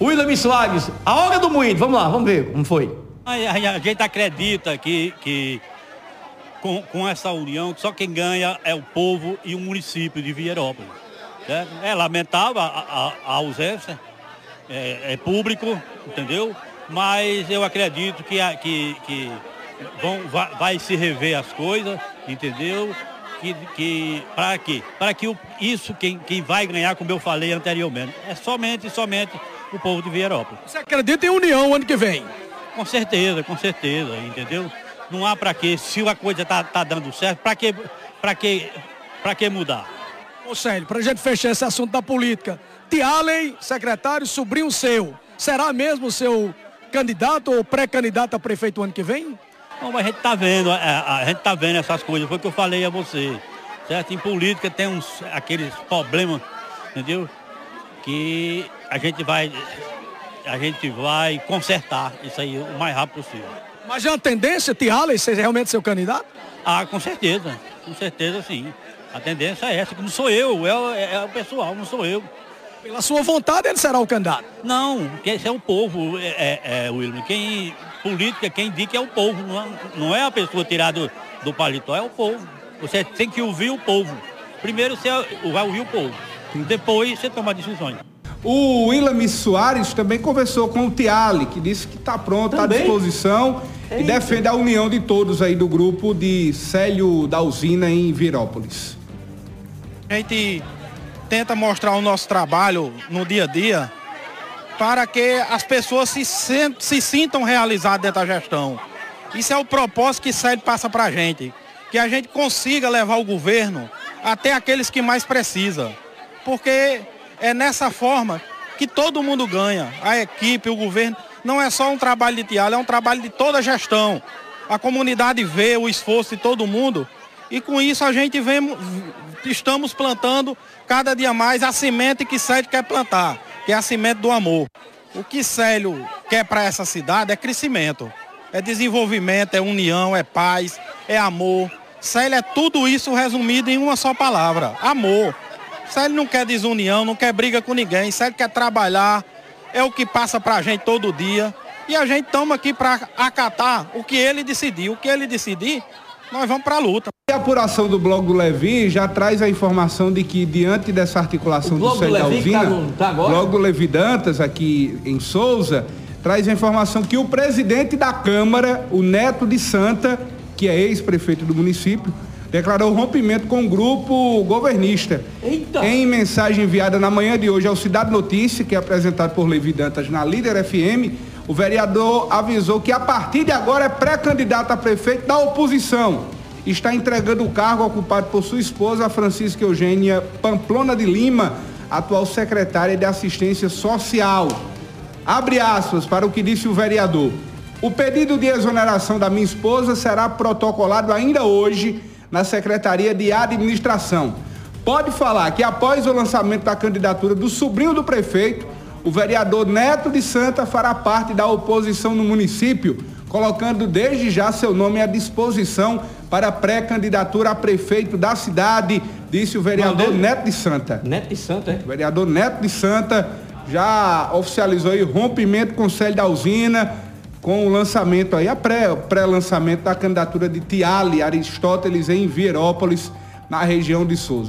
William Soares, a hora do moído, vamos lá, vamos ver como foi. A, a, a gente acredita que, que com, com, essa união, só quem ganha é o povo e o município de Vierópolis. Certo? É lamentável a, a, a ausência, é, é, público, entendeu? Mas eu acredito que, que, que vão, vai, vai se rever as coisas, entendeu? que, que para quê? Para que o, isso quem, quem vai ganhar, como eu falei anteriormente, é somente somente o povo de Vierópolis. Você acredita em união ano que vem? Com certeza, com certeza, entendeu? Não há para quê, se a coisa tá, tá dando certo, para que, para que, para que mudar? Ô Célio, para a gente fechar esse assunto da política, Tialen, secretário, sobrinho seu, será mesmo seu candidato ou pré-candidato a prefeito ano que vem? Mas a gente tá vendo, a, a, a gente tá vendo essas coisas, foi o que eu falei a você. Certo? Em política tem uns aqueles problemas, entendeu? Que a gente vai a gente vai consertar isso aí o mais rápido possível. Mas é uma tendência, Tiala, ser realmente seu candidato? Ah, com certeza. Com certeza sim. A tendência é essa, que não sou eu, é, é o pessoal, não sou eu. Pela sua vontade ele será o candidato? Não, esse é o povo, é, é, é William. Quem, política, quem indica é o povo, não é, não é a pessoa tirada do, do paletó, é o povo. Você tem que ouvir o povo. Primeiro você vai ouvir o povo, depois você toma decisões. O William Soares também conversou com o Tiali, que disse que está pronto, está à disposição Eita. e defende a união de todos aí do grupo de Célio da Usina em Virópolis. A gente tenta mostrar o nosso trabalho no dia a dia para que as pessoas se, se sintam realizadas dentro da gestão. Isso é o propósito que Célio passa para a gente, que a gente consiga levar o governo até aqueles que mais precisam. Porque é nessa forma que todo mundo ganha. A equipe, o governo. Não é só um trabalho de Tiago, é um trabalho de toda a gestão. A comunidade vê o esforço de todo mundo e com isso a gente vem, estamos plantando cada dia mais a semente que Célio quer plantar, que é a semente do amor. O que Célio quer para essa cidade é crescimento, é desenvolvimento, é união, é paz, é amor. Célio é tudo isso resumido em uma só palavra, amor. Célio não quer desunião, não quer briga com ninguém. Célio quer trabalhar, é o que passa para a gente todo dia. E a gente estamos aqui para acatar o que ele decidiu. O que ele decidir, nós vamos para a luta. A apuração do blog do Levi já traz a informação de que, diante dessa articulação do Célio da Usina, tá tá blog do Levi Dantas, aqui em Souza, traz a informação que o presidente da Câmara, o Neto de Santa, que é ex-prefeito do município, declarou rompimento com o grupo governista. Eita. Em mensagem enviada na manhã de hoje ao Cidade Notícia, que é apresentado por Levi Dantas na Líder FM, o vereador avisou que a partir de agora é pré-candidato a prefeito da oposição. Está entregando o cargo ocupado por sua esposa, Francisca Eugênia Pamplona de Lima, atual secretária de Assistência Social. Abre aspas para o que disse o vereador. O pedido de exoneração da minha esposa será protocolado ainda hoje na Secretaria de Administração. Pode falar que após o lançamento da candidatura do sobrinho do prefeito, o vereador Neto de Santa fará parte da oposição no município, colocando desde já seu nome à disposição para pré-candidatura a prefeito da cidade, disse o vereador Neto de Santa. Neto de Santa, é? O vereador Neto de Santa já oficializou o rompimento com o Célio da Usina, com o lançamento aí, a pré-lançamento pré da candidatura de Tiali Aristóteles em Vierópolis, na região de Souza.